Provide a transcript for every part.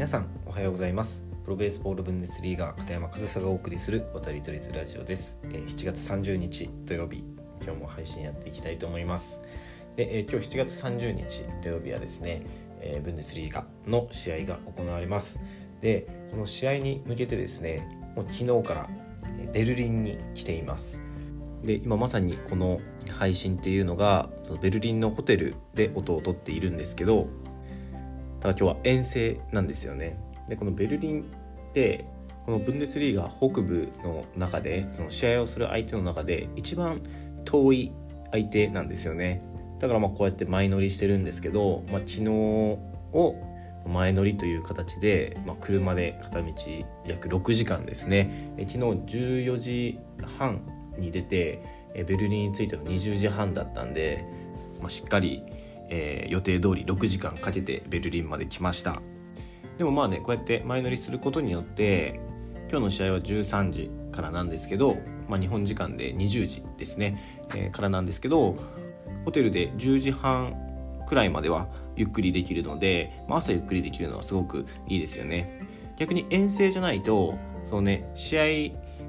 皆さんおはようございます。プロベースボールブンデスリーガー片山和沙がお送りする渡り鳥リラジオです、えー、7月30日土曜日今日も配信やっていきたいと思います。で、えー、今日7月30日土曜日はですね、えー、ブンデスリーガの試合が行われます。でこの試合に向けてですねもう昨日からベルリンに来ています。で今まさにこの配信っていうのがベルリンのホテルで音をとっているんですけどだから今日は遠征なんですよね。でこのベルリンってこのブンデスリーガ北部の中でその試合をする相手の中で一番遠い相手なんですよね。だからまあこうやって前乗りしてるんですけど、まあ、昨日を前乗りという形で、まあ、車で片道約6時間ですね。昨日14時半に出てベルリンに着いたの20時半だったんで、まあ、しっかりえー、予定通り6時間かけてベルリンまで来ました。でもまあねこうやって前乗りすることによって今日の試合は13時からなんですけど、まあ、日本時間で20時ですね、えー、からなんですけどホテルで10時半くらいまではゆっくりできるので、まあ、朝ゆっくりできるのはすごくいいですよね。逆に遠征じゃないとそのね試合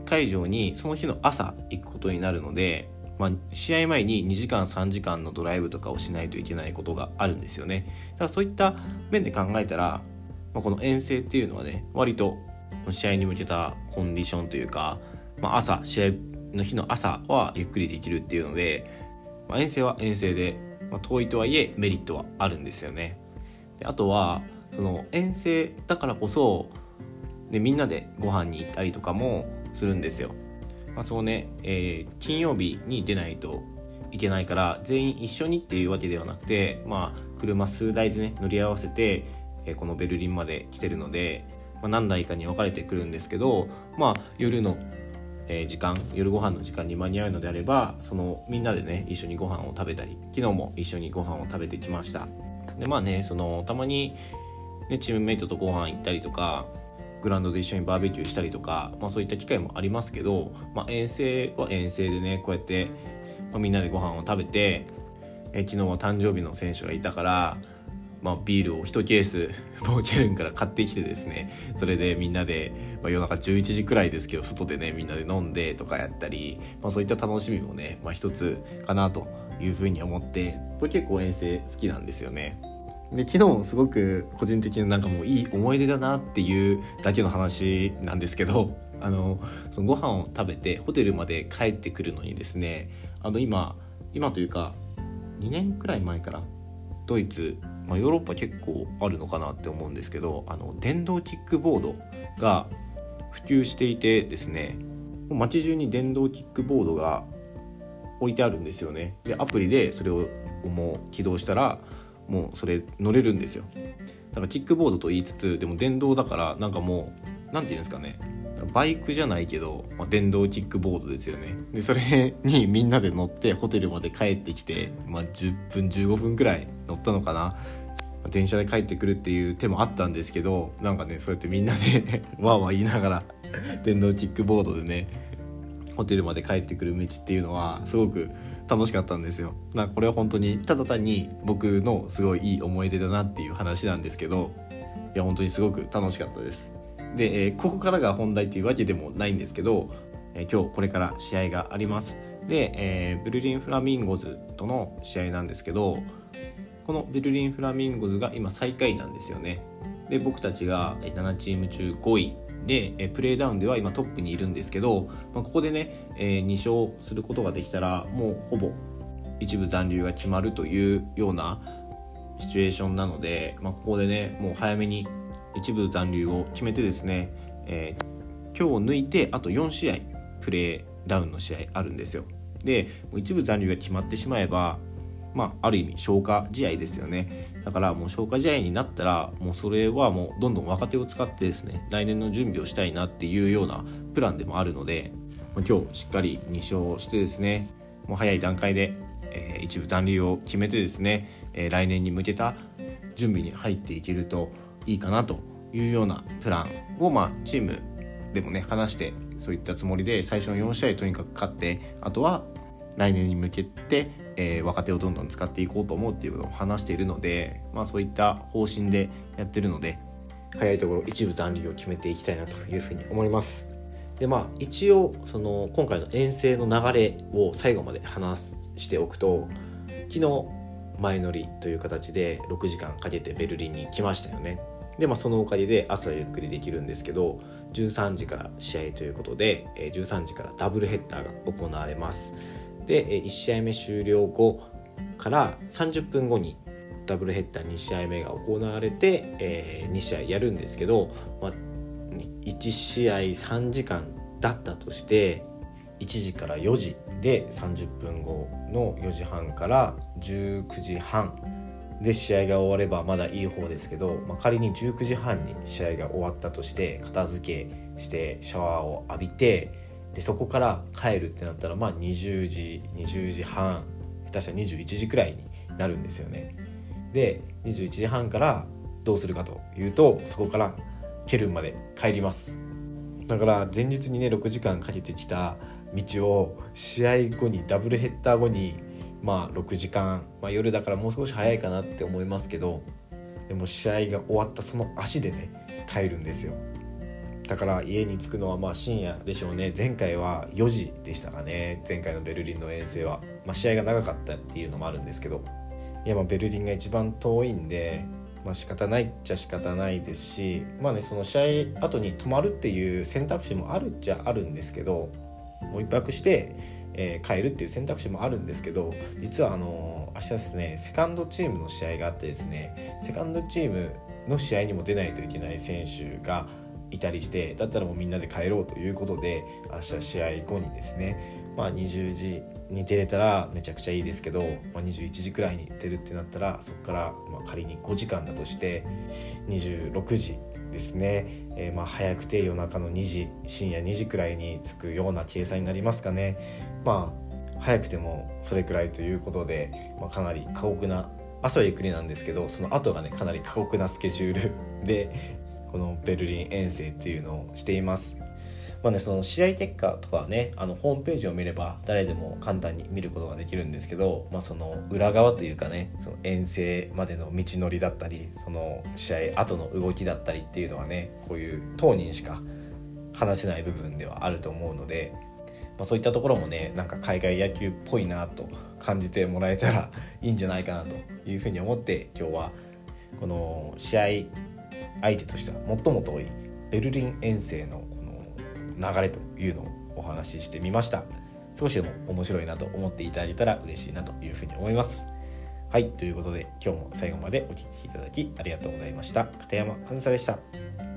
会場にその日の朝行くことになるのでまあ、試合前に2時間3時間のドライブとかをしないといけないことがあるんですよね。だからそういった面で考えたら、まあ、この遠征っていうのはね割と試合に向けたコンディションというか、まあ、朝試合の日の朝はゆっくりできるっていうので、まあ、遠征は遠征で、まあ、遠いとはいえメリットはあるんですよね。であとはその遠征だからこそでみんなでご飯に行ったりとかもするんですよ。まあ、そうね、えー、金曜日に出ないといけないから全員一緒にっていうわけではなくて、まあ、車数台でね乗り合わせて、えー、このベルリンまで来てるので、まあ、何台かに分かれてくるんですけど、まあ、夜の、えー、時間夜ご飯の時間に間に合うのであればそのみんなでね一緒にご飯を食べたり昨日も一緒にご飯を食べてきました。でまあねそのたまに、ね、チームメイトとご飯行ったりとかグラウンドで一緒にバーベキューしたりとか、まあ、そういった機会もありますけど、まあ、遠征は遠征でねこうやって、まあ、みんなでご飯を食べて、え昨日は誕生日の選手がいたから、まあ、ビールを1ケース ボーケルンから買ってきてですねそれでみんなで、まあ、夜中11時くらいですけど外でねみんなで飲んでとかやったり、まあ、そういった楽しみもね、まあ、一つかなというふうに思ってこれ結構遠征好きなんですよね。で昨日すごく個人的になんかもういい思い出だなっていうだけの話なんですけど あのそのご飯を食べてホテルまで帰ってくるのにですねあの今今というか2年くらい前からドイツ、まあ、ヨーロッパ結構あるのかなって思うんですけどあの電動キックボードが普及していてですね街中に電動キックボードが置いてあるんですよね。でアプリでそれをもう起動したらもうそれ乗れるんですよ。だからキックボードと言いつつでも電動だからなんかもう何て言うんですかね。バイクじゃないけど、まあ、電動キックボードですよね。でそれにみんなで乗ってホテルまで帰ってきて、まあ、10分15分くらい乗ったのかな。電車で帰ってくるっていう手もあったんですけどなんかねそうやってみんなで わーわー言いながら電動キックボードでねホテルまで帰ってくる道っていうのはすごく楽しかったんですよ。なこれは本当にただ単に僕のすごいいい思い出だなっていう話なんですけどいや本当にすごく楽しかったです。で、えー、ここからが本題っていうわけでもないんですけど、えー、今日これから試合があります。で、えー、ベルリン・フラミンゴズとの試合なんですけどこのベルリン・フラミンゴズが今最下位なんですよね。で僕たちが7チーム中5位で、えプレーダウンでは今トップにいるんですけど、まあ、ここでね、え、2勝することができたらもうほぼ一部残留が決まるというようなシチュエーションなので、まあ、ここでねもう早めに一部残留を決めてですね、えー、今日を抜いてあと4試合プレーダウンの試合あるんですよ。で一部残留が決まってしまえばまあ、ある意味消化試合ですよね。だからもう消化試合になったらもうそれはもうどんどん若手を使ってですね来年の準備をしたいなっていうようなプランでもあるので今日しっかり2勝してですねもう早い段階で、えー、一部残留を決めてですね、えー、来年に向けた準備に入っていけるといいかなというようなプランを、まあ、チームでもね話してそういったつもりで最初の4試合とにかく勝ってあとは来年に向けてえー、若手をどんどん使っていこうと思うっていうことを話しているので、まあ、そういった方針でやってるので、早いところ一部残留を決めていきたいなというふうに思います。でまあ一応その今回の遠征の流れを最後まで話しておくと昨日前乗りという形で6時間かけてベルリンに来ましたよね。でまあそのおかげで朝ゆっくりできるんですけど13時から試合ということで13時からダブルヘッダーが行われます。で1試合目終了後から30分後にダブルヘッダー2試合目が行われて、えー、2試合やるんですけど、まあ、1試合3時間だったとして1時から4時で30分後の4時半から19時半で試合が終わればまだいい方ですけど、まあ、仮に19時半に試合が終わったとして片付けしてシャワーを浴びてでそこから帰るってなったらまあ20時20時半下手したら21時くらいになるんですよね。で21時半からどうするかというとそこからケルンまで帰りますだから前日にね6時間かけてきた道を試合後にダブルヘッダー後にまあ6時間、まあ、夜だからもう少し早いかなって思いますけどでも試合が終わったその足でね帰るんですよだから家に着くのはまあ深夜でしょうね。前回は4時でしたかね。前回のベルリンの遠征は、まあ、試合が長かったっていうのもあるんですけど。いやまあベルリンが一番遠いんでまあ仕方ないっちゃ仕方ないですしまあねその試合後に泊まるっていう選択肢もあるっちゃあるんですけどもう一泊して、えー、帰るっていう選択肢もあるんですけど実はあの明日ですねセカンドチームの試合があってですねセカンドチームの試合にも出ないといけない選手がいたりしてだったらもうみんなで帰ろうということで明日試合後にですね、まあ、20時に出れたらめちゃくちゃいいですけど、まあ、21時くらいに出るってなったらそこからま仮に5時間だとして26時ですね、えー、ま早くて夜中の2時深夜2時くらいに着くような計算になりますかね。まあ早くてもそれくらいということで、まあ、かなり過酷な朝はゆっくりなんですけどその後がねかなり過酷なスケジュールでこのベルリン遠征っていうのをしています。まあね、その試合結果とかはねあのホームページを見れば誰でも簡単に見ることができるんですけど、まあ、その裏側というかねその遠征までの道のりだったりその試合後の動きだったりっていうのはねこういう当人しか話せない部分ではあると思うので、まあ、そういったところもねなんか海外野球っぽいなと感じてもらえたらいいんじゃないかなというふうに思って今日はこの試合相手としては最も遠いベルリン遠征のこの流れというのをお話ししてみました。少しでも面白いなと思っていただけたら嬉しいなというふうに思います。はいということで今日も最後までお聴きいただきありがとうございました。片山和沙でした。